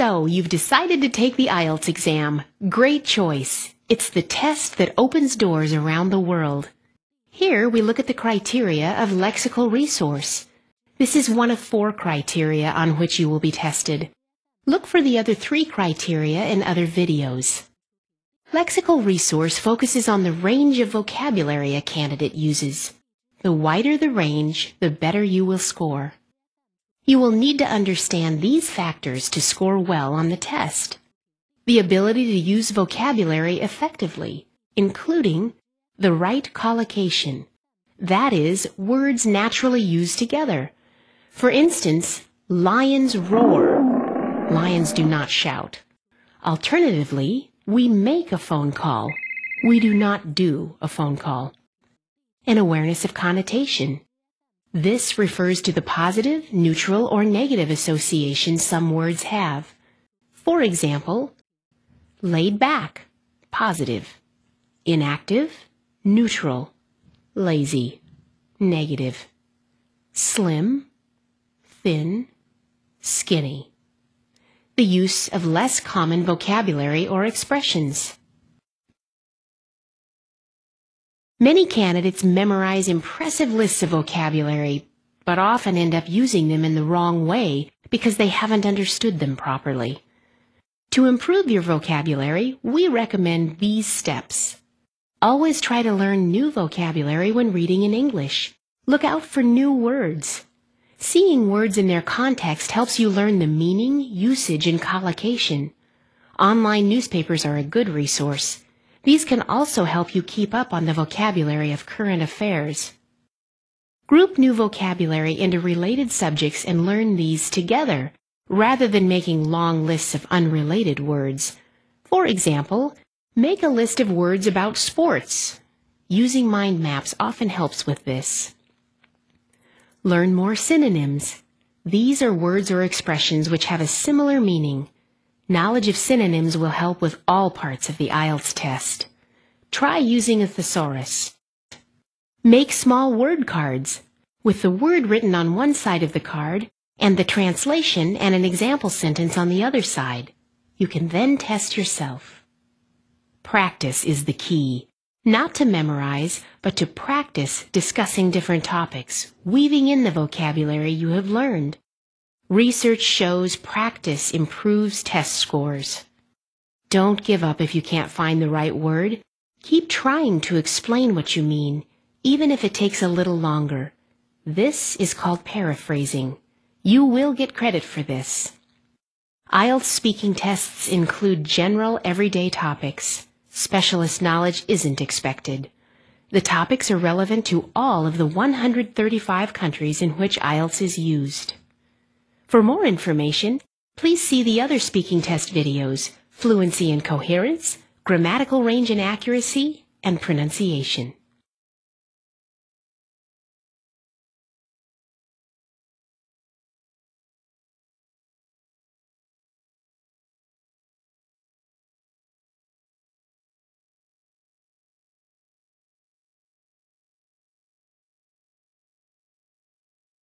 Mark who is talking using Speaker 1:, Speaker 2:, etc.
Speaker 1: So, you've decided to take the IELTS exam. Great choice. It's the test that opens doors around the world. Here we look at the criteria of lexical resource. This is one of four criteria on which you will be tested. Look for the other three criteria in other videos. Lexical resource focuses on the range of vocabulary a candidate uses. The wider the range, the better you will score. You will need to understand these factors to score well on the test. The ability to use vocabulary effectively, including the right collocation, that is, words naturally used together. For instance, lions roar. Lions do not shout. Alternatively, we make a phone call. We do not do a phone call. An awareness of connotation. This refers to the positive, neutral, or negative association some words have. For example, laid back, positive, inactive, neutral, lazy, negative, slim, thin, skinny. The use of less common vocabulary or expressions. Many candidates memorize impressive lists of vocabulary, but often end up using them in the wrong way because they haven't understood them properly. To improve your vocabulary, we recommend these steps. Always try to learn new vocabulary when reading in English. Look out for new words. Seeing words in their context helps you learn the meaning, usage, and collocation. Online newspapers are a good resource. These can also help you keep up on the vocabulary of current affairs. Group new vocabulary into related subjects and learn these together, rather than making long lists of unrelated words. For example, make a list of words about sports. Using mind maps often helps with this. Learn more synonyms. These are words or expressions which have a similar meaning. Knowledge of synonyms will help with all parts of the IELTS test. Try using a thesaurus. Make small word cards with the word written on one side of the card and the translation and an example sentence on the other side. You can then test yourself. Practice is the key. Not to memorize, but to practice discussing different topics, weaving in the vocabulary you have learned. Research shows practice improves test scores. Don't give up if you can't find the right word. Keep trying to explain what you mean, even if it takes a little longer. This is called paraphrasing. You will get credit for this. IELTS speaking tests include general everyday topics. Specialist knowledge isn't expected. The topics are relevant to all of the 135 countries in which IELTS is used. For more information, please see the other speaking test videos, Fluency and Coherence, Grammatical Range and Accuracy, and Pronunciation.